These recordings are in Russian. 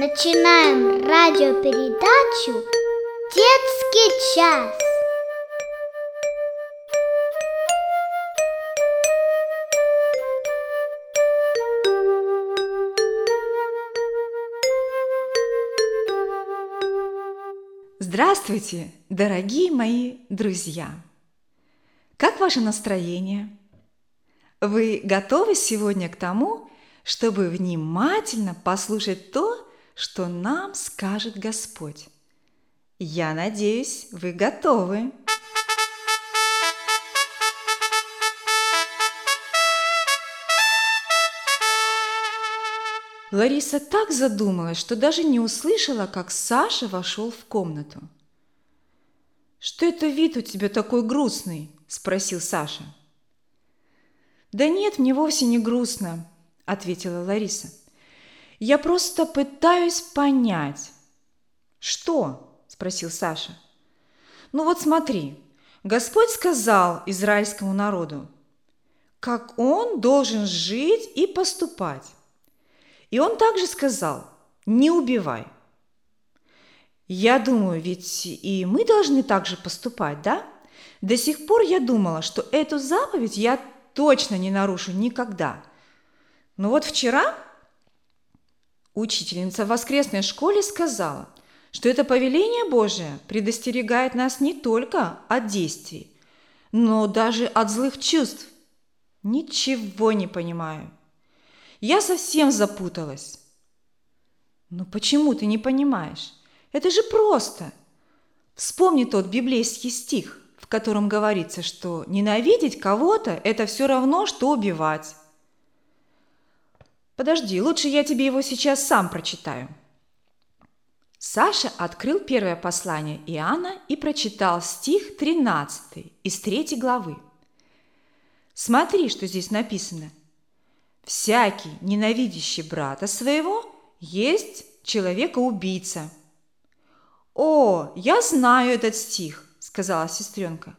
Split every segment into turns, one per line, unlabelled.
Начинаем радиопередачу «Детский час».
Здравствуйте, дорогие мои друзья! Как ваше настроение? Вы готовы сегодня к тому, чтобы внимательно послушать то, что нам скажет Господь? Я надеюсь, вы готовы. Лариса так задумалась, что даже не услышала, как Саша вошел в комнату. «Что это вид у тебя такой грустный?» – спросил Саша. «Да нет, мне вовсе не грустно», – ответила Лариса. «Я просто пытаюсь понять». «Что?» – спросил Саша. «Ну вот смотри, Господь сказал израильскому народу, как он должен жить и поступать. И он также сказал, не убивай. Я думаю, ведь и мы должны также поступать, да? До сих пор я думала, что эту заповедь я точно не нарушу никогда. Но вот вчера учительница в воскресной школе сказала, что это повеление Божие предостерегает нас не только от действий, но даже от злых чувств. Ничего не понимаю. Я совсем запуталась. Ну почему ты не понимаешь? Это же просто. Вспомни тот библейский стих, в котором говорится, что ненавидеть кого-то – это все равно, что убивать. Подожди, лучше я тебе его сейчас сам прочитаю. Саша открыл первое послание Иоанна и прочитал стих 13 из 3 главы. Смотри, что здесь написано. Всякий, ненавидящий брата своего, есть человека-убийца. «О, я знаю этот стих», – сказала сестренка.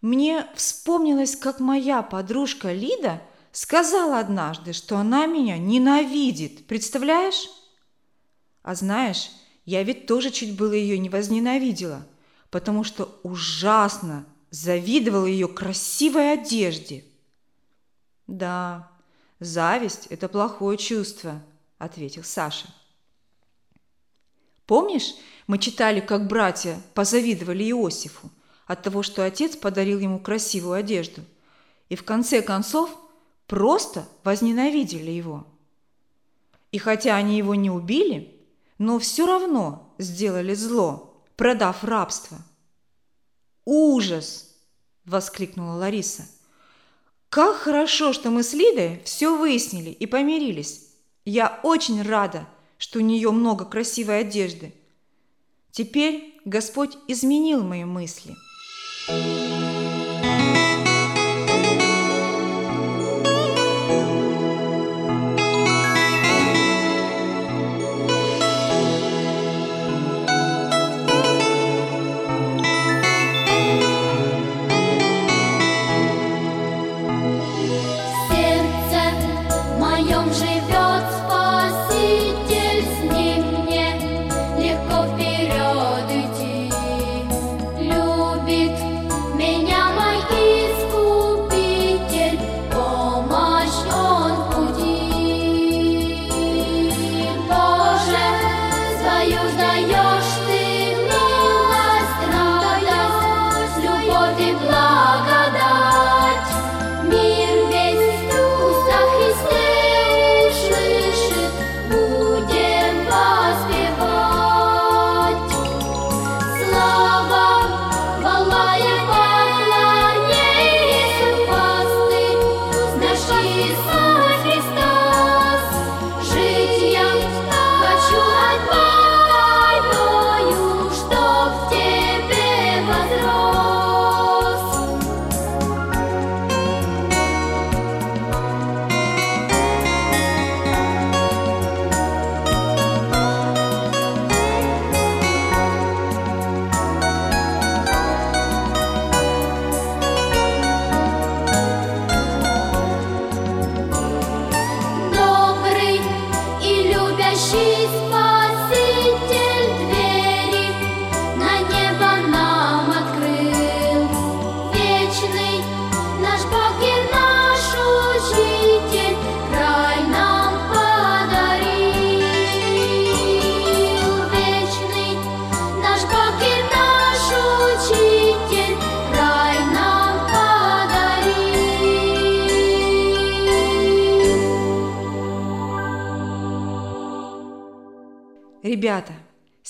«Мне вспомнилось, как моя подружка Лида сказала однажды, что она меня ненавидит. Представляешь?» А знаешь, я ведь тоже чуть было ее не возненавидела, потому что ужасно завидовала ее красивой одежде. Да, Зависть – это плохое чувство, ответил Саша. Помнишь, мы читали, как братья позавидовали Иосифу от того, что отец подарил ему красивую одежду, и в конце концов просто возненавидели его. И хотя они его не убили, но все равно сделали зло, продав рабство. «Ужас!» – воскликнула Лариса – как хорошо, что мы с Лидой все выяснили и помирились. Я очень рада, что у нее много красивой одежды. Теперь Господь изменил мои мысли. Ребята,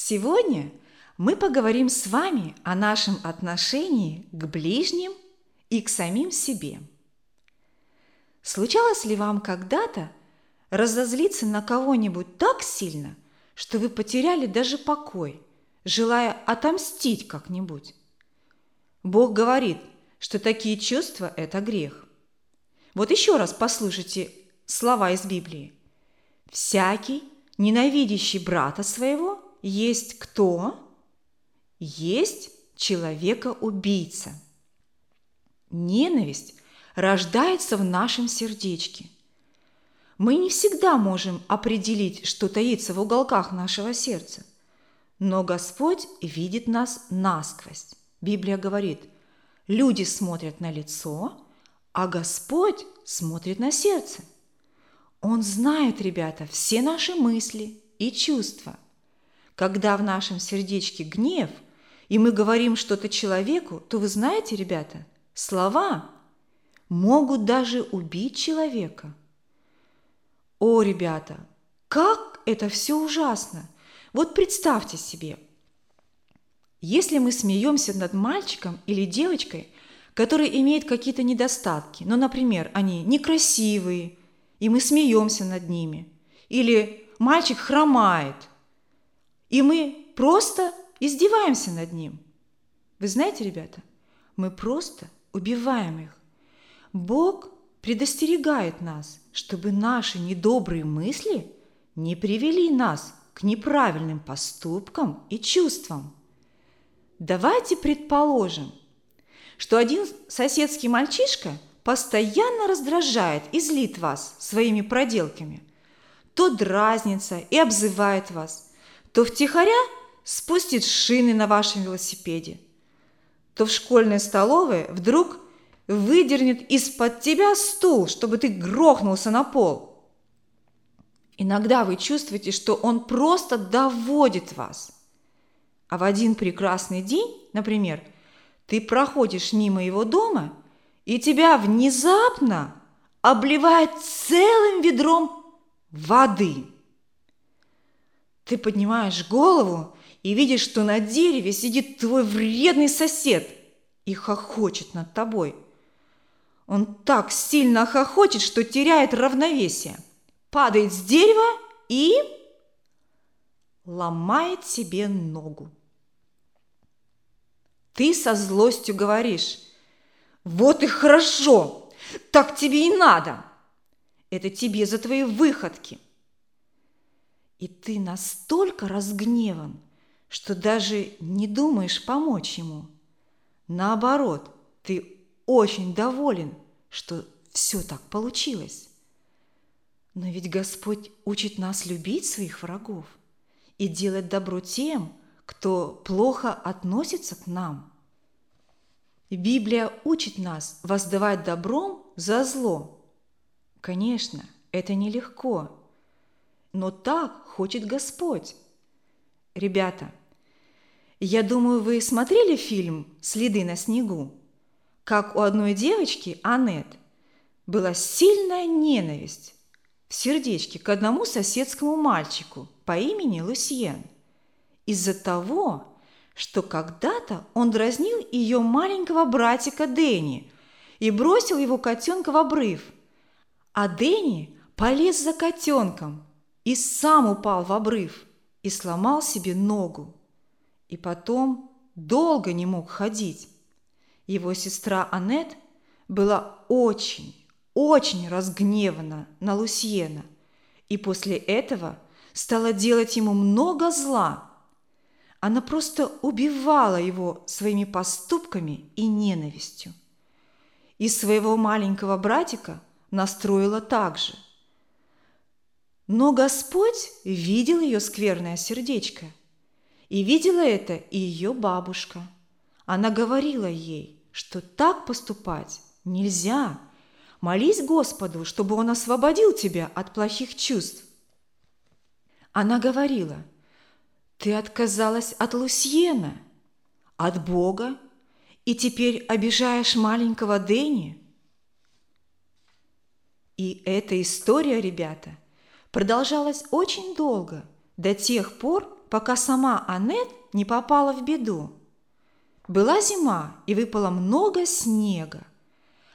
сегодня мы поговорим с вами о нашем отношении к ближним и к самим себе. Случалось ли вам когда-то разозлиться на кого-нибудь так сильно, что вы потеряли даже покой, желая отомстить как-нибудь? Бог говорит, что такие чувства – это грех. Вот еще раз послушайте слова из Библии. «Всякий, ненавидящий брата своего, есть кто? Есть человека-убийца». Ненависть рождается в нашем сердечке. Мы не всегда можем определить, что таится в уголках нашего сердца, но Господь видит нас насквозь. Библия говорит, люди смотрят на лицо, а Господь смотрит на сердце. Он знает, ребята, все наши мысли и чувства. Когда в нашем сердечке гнев, и мы говорим что-то человеку, то вы знаете, ребята, слова могут даже убить человека. О, ребята, как это все ужасно! Вот представьте себе, если мы смеемся над мальчиком или девочкой, который имеет какие-то недостатки, ну, например, они некрасивые, и мы смеемся над ними, или мальчик хромает, и мы просто издеваемся над ним. Вы знаете, ребята, мы просто убиваем их. Бог предостерегает нас, чтобы наши недобрые мысли не привели нас к неправильным поступкам и чувствам. Давайте предположим, что один соседский мальчишка постоянно раздражает и злит вас своими проделками. То дразнится и обзывает вас, то втихаря спустит шины на вашем велосипеде, то в школьной столовой вдруг выдернет из-под тебя стул, чтобы ты грохнулся на пол. Иногда вы чувствуете, что он просто доводит вас – а в один прекрасный день, например, ты проходишь мимо его дома, и тебя внезапно обливает целым ведром воды. Ты поднимаешь голову и видишь, что на дереве сидит твой вредный сосед и хохочет над тобой. Он так сильно хохочет, что теряет равновесие, падает с дерева и ломает себе ногу. Ты со злостью говоришь, вот и хорошо, так тебе и надо. Это тебе за твои выходки. И ты настолько разгневан, что даже не думаешь помочь ему. Наоборот, ты очень доволен, что все так получилось. Но ведь Господь учит нас любить своих врагов и делать добро тем, кто плохо относится к нам. Библия учит нас воздавать добром за зло. Конечно, это нелегко, но так хочет Господь. Ребята, я думаю, вы смотрели фильм «Следы на снегу», как у одной девочки, Аннет, была сильная ненависть в сердечке к одному соседскому мальчику по имени Лусьен – из-за того, что когда-то он дразнил ее маленького братика Дэнни и бросил его котенка в обрыв. А Дэнни полез за котенком и сам упал в обрыв и сломал себе ногу. И потом долго не мог ходить. Его сестра Аннет была очень, очень разгневана на Лусьена и после этого стала делать ему много зла – она просто убивала его своими поступками и ненавистью. И своего маленького братика настроила так же. Но Господь видел ее скверное сердечко. И видела это и ее бабушка. Она говорила ей, что так поступать нельзя. Молись Господу, чтобы Он освободил тебя от плохих чувств. Она говорила – ты отказалась от Лусьена, от Бога, и теперь обижаешь маленького Дэнни? И эта история, ребята, продолжалась очень долго, до тех пор, пока сама Аннет не попала в беду. Была зима, и выпало много снега.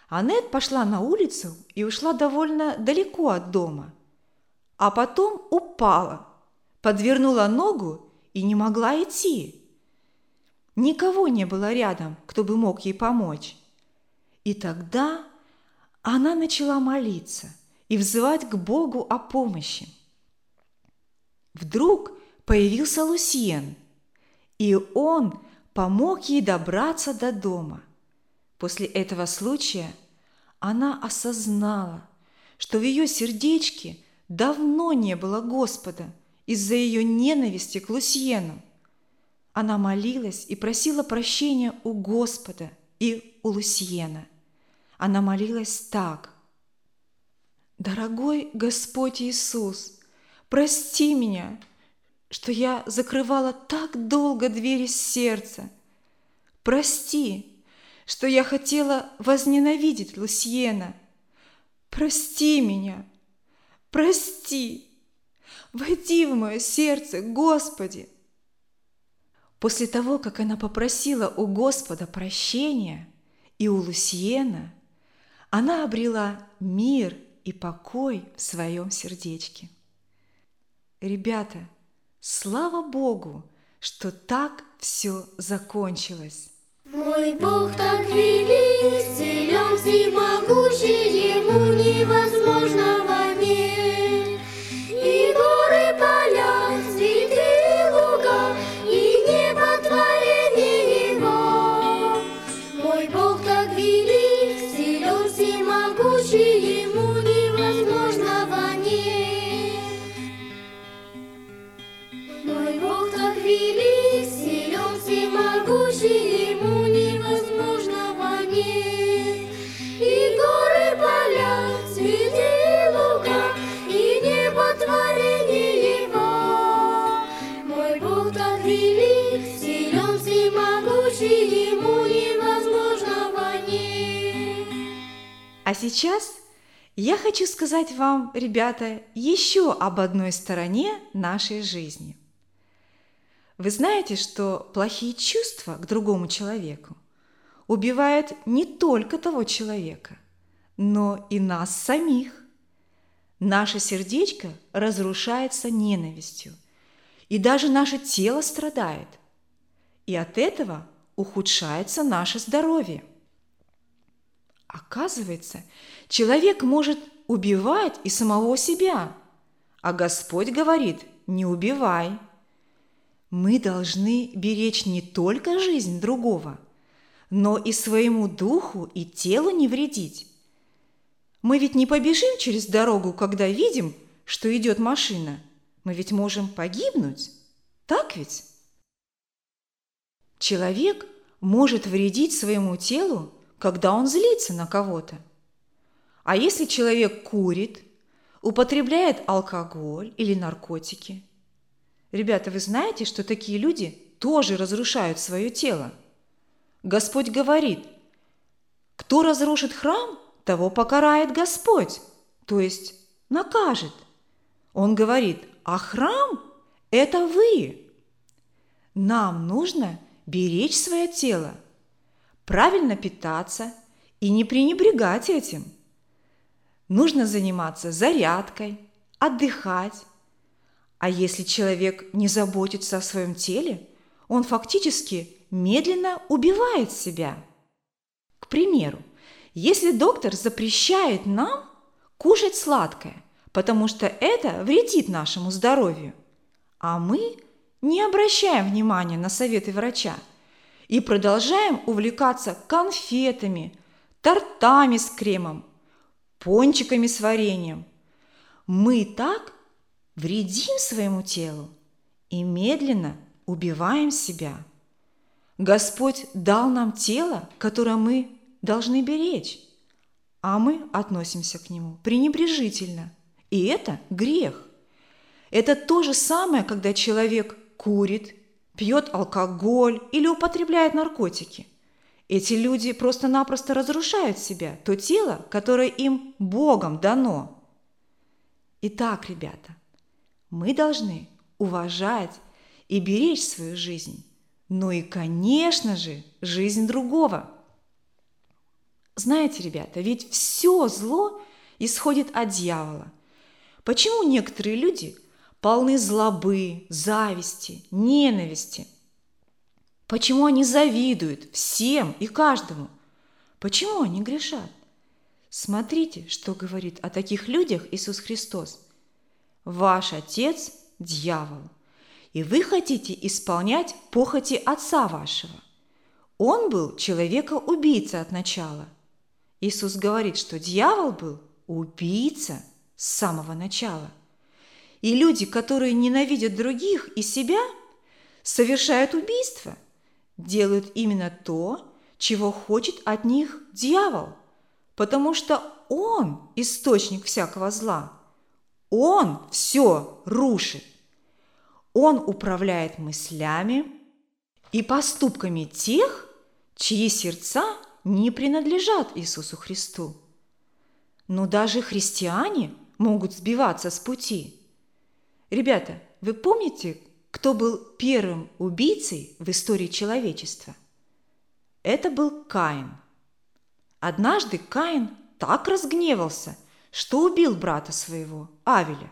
Аннет пошла на улицу и ушла довольно далеко от дома. А потом упала, подвернула ногу и не могла идти. Никого не было рядом, кто бы мог ей помочь. И тогда она начала молиться и взывать к Богу о помощи. Вдруг появился Лусьен, и он помог ей добраться до дома. После этого случая она осознала, что в ее сердечке давно не было Господа из-за ее ненависти к Лусьену. Она молилась и просила прощения у Господа и у Лусьена. Она молилась так. «Дорогой Господь Иисус, прости меня, что я закрывала так долго двери сердца. Прости, что я хотела возненавидеть Лусьена. Прости меня, прости, войди в мое сердце, Господи!» После того, как она попросила у Господа прощения и у Лусьена, она обрела мир и покой в своем сердечке. Ребята, слава Богу, что так все закончилось.
Мой Бог так велик, силен всемогущий, ему невозможного
сейчас я хочу сказать вам, ребята, еще об одной стороне нашей жизни. Вы знаете, что плохие чувства к другому человеку убивают не только того человека, но и нас самих. Наше сердечко разрушается ненавистью, и даже наше тело страдает. И от этого ухудшается наше здоровье. Оказывается, человек может убивать и самого себя, а Господь говорит «не убивай». Мы должны беречь не только жизнь другого, но и своему духу и телу не вредить. Мы ведь не побежим через дорогу, когда видим, что идет машина. Мы ведь можем погибнуть, так ведь? Человек может вредить своему телу, когда он злится на кого-то. А если человек курит, употребляет алкоголь или наркотики? Ребята, вы знаете, что такие люди тоже разрушают свое тело? Господь говорит, кто разрушит храм, того покарает Господь, то есть накажет. Он говорит, а храм – это вы. Нам нужно беречь свое тело, правильно питаться и не пренебрегать этим. Нужно заниматься зарядкой, отдыхать. А если человек не заботится о своем теле, он фактически медленно убивает себя. К примеру, если доктор запрещает нам кушать сладкое, потому что это вредит нашему здоровью, а мы не обращаем внимания на советы врача и продолжаем увлекаться конфетами, тортами с кремом, пончиками с вареньем, мы так вредим своему телу и медленно убиваем себя. Господь дал нам тело, которое мы должны беречь, а мы относимся к нему пренебрежительно. И это грех. Это то же самое, когда человек курит, пьет алкоголь или употребляет наркотики. Эти люди просто-напросто разрушают себя, то тело, которое им Богом дано. Итак, ребята, мы должны уважать и беречь свою жизнь, но и, конечно же, жизнь другого. Знаете, ребята, ведь все зло исходит от дьявола. Почему некоторые люди полны злобы, зависти, ненависти? Почему они завидуют всем и каждому? Почему они грешат? Смотрите, что говорит о таких людях Иисус Христос. Ваш отец – дьявол – и вы хотите исполнять похоти отца вашего. Он был человека-убийца от начала. Иисус говорит, что дьявол был убийца с самого начала. И люди, которые ненавидят других и себя, совершают убийство, делают именно то, чего хочет от них дьявол, потому что он источник всякого зла. Он все рушит. Он управляет мыслями и поступками тех, чьи сердца не принадлежат Иисусу Христу. Но даже христиане могут сбиваться с пути. Ребята, вы помните, кто был первым убийцей в истории человечества? Это был Каин. Однажды Каин так разгневался, что убил брата своего, Авеля.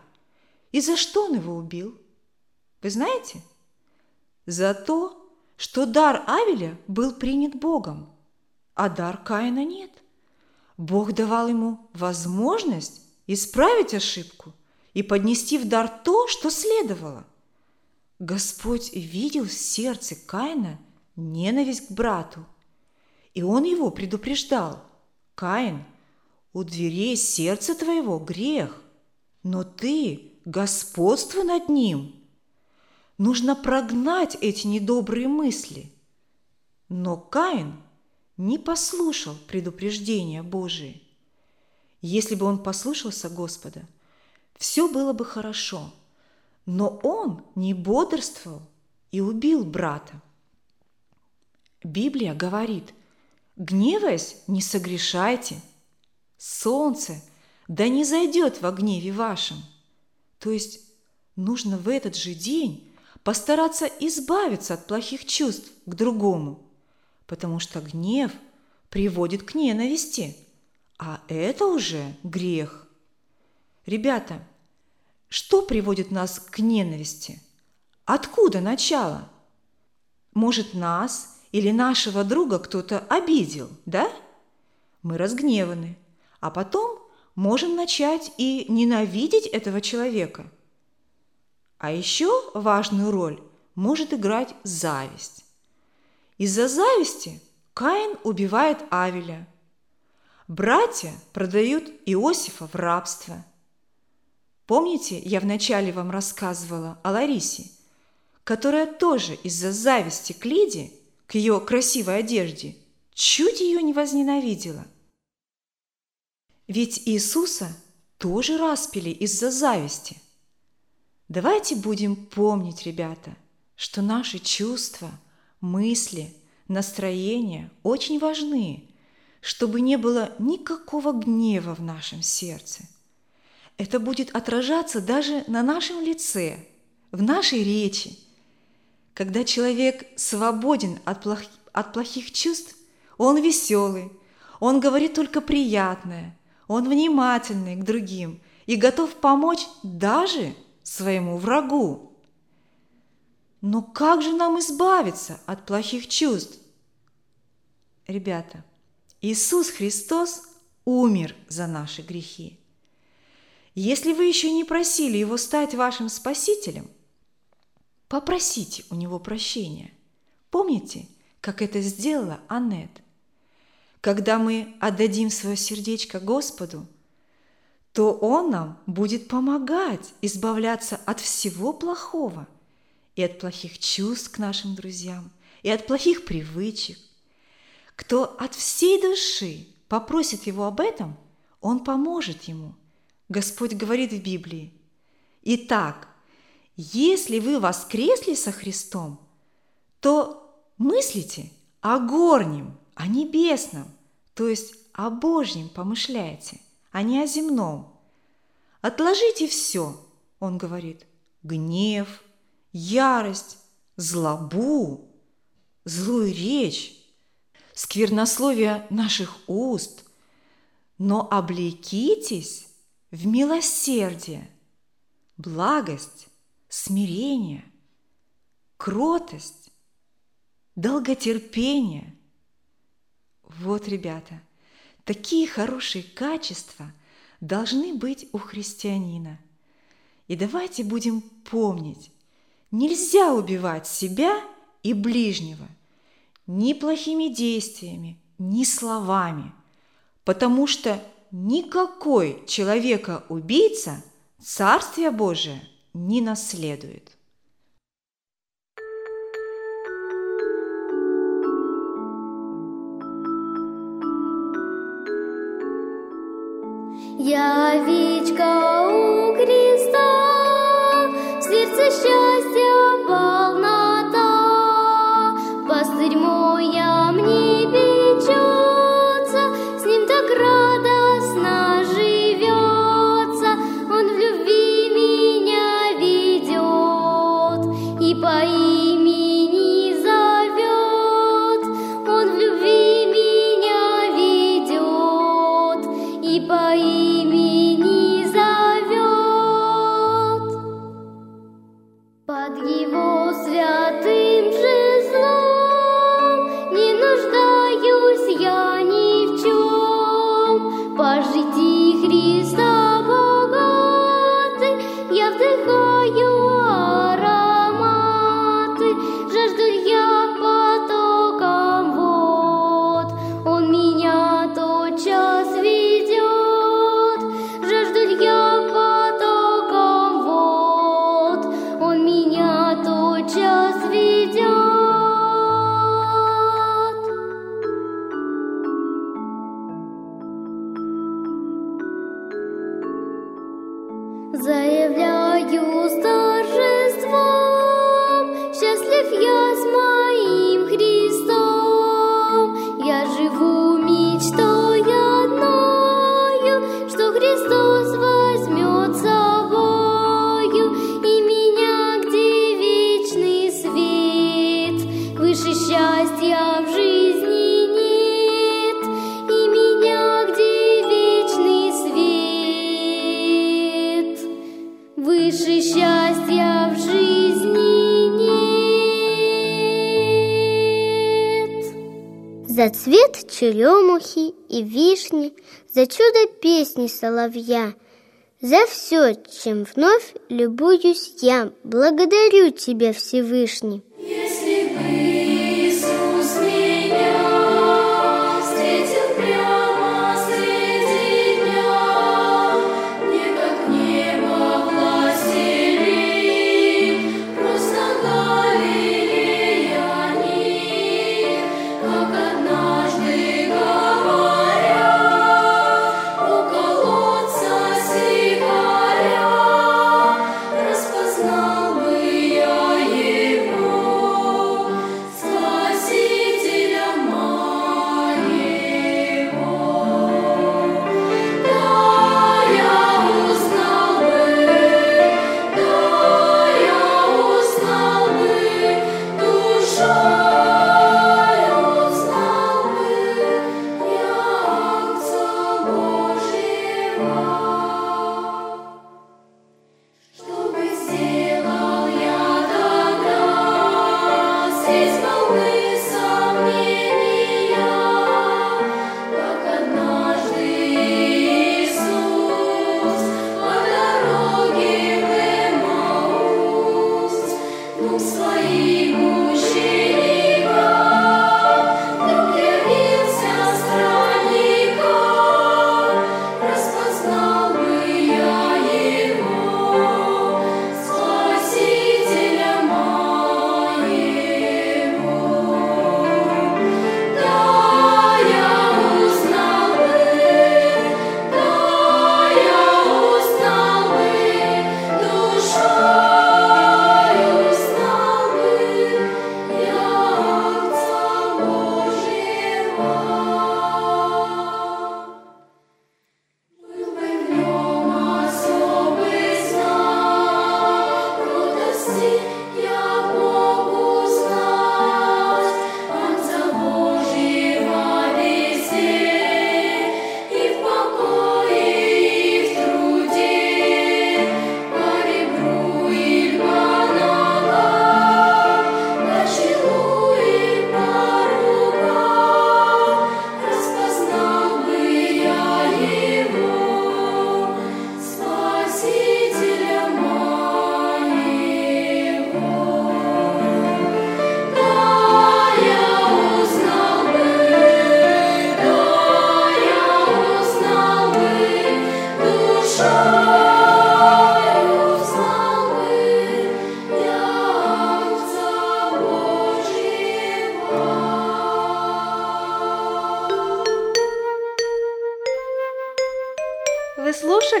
И за что он его убил? Вы знаете? За то, что дар Авеля был принят Богом, а дар Каина нет. Бог давал ему возможность исправить ошибку и поднести в дар то, что следовало. Господь видел в сердце Каина ненависть к брату, и он его предупреждал. «Каин, у дверей сердца твоего грех, но ты господство над ним – Нужно прогнать эти недобрые мысли. Но Каин не послушал предупреждения Божии. Если бы он послушался Господа, все было бы хорошо. Но он не бодрствовал и убил брата. Библия говорит, гневаясь, не согрешайте. Солнце да не зайдет во гневе вашем. То есть нужно в этот же день постараться избавиться от плохих чувств к другому, потому что гнев приводит к ненависти, а это уже грех. Ребята, что приводит нас к ненависти? Откуда начало? Может, нас или нашего друга кто-то обидел, да? Мы разгневаны, а потом можем начать и ненавидеть этого человека – а еще важную роль может играть зависть. Из-за зависти Каин убивает Авеля. Братья продают Иосифа в рабство. Помните, я вначале вам рассказывала о Ларисе, которая тоже из-за зависти к Лиде, к ее красивой одежде, чуть ее не возненавидела. Ведь Иисуса тоже распили из-за зависти – Давайте будем помнить, ребята, что наши чувства, мысли, настроения очень важны, чтобы не было никакого гнева в нашем сердце. Это будет отражаться даже на нашем лице, в нашей речи. Когда человек свободен от, плох... от плохих чувств, он веселый, он говорит только приятное, он внимательный к другим и готов помочь даже своему врагу. Но как же нам избавиться от плохих чувств? Ребята, Иисус Христос умер за наши грехи. Если вы еще не просили Его стать вашим Спасителем, попросите у Него прощения. Помните, как это сделала Аннет? Когда мы отдадим свое сердечко Господу – то Он нам будет помогать избавляться от всего плохого и от плохих чувств к нашим друзьям, и от плохих привычек. Кто от всей души попросит Его об этом, Он поможет ему. Господь говорит в Библии. Итак, если вы воскресли со Христом, то мыслите о горнем, о небесном, то есть о Божьем помышляете, а не о земном. Отложите все, он говорит, гнев, ярость, злобу, злую речь, сквернословие наших уст, но облекитесь в милосердие, благость, смирение, кротость, долготерпение. Вот, ребята, такие хорошие качества должны быть у христианина. И давайте будем помнить, нельзя убивать себя и ближнего ни плохими действиями, ни словами, потому что никакой человека-убийца Царствие Божие не наследует.
Я
верю. черемухи и вишни, за чудо песни соловья, за все, чем вновь любуюсь я, благодарю тебя, Всевышний.
Если бы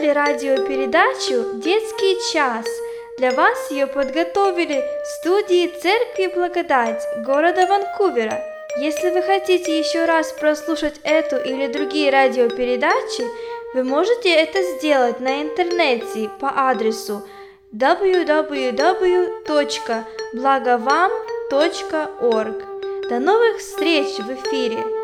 слушали радиопередачу «Детский час». Для вас ее подготовили в студии Церкви Благодать города Ванкувера. Если вы хотите еще раз прослушать эту или другие радиопередачи, вы можете это сделать на интернете по адресу www.благовам.орг. До новых встреч в эфире!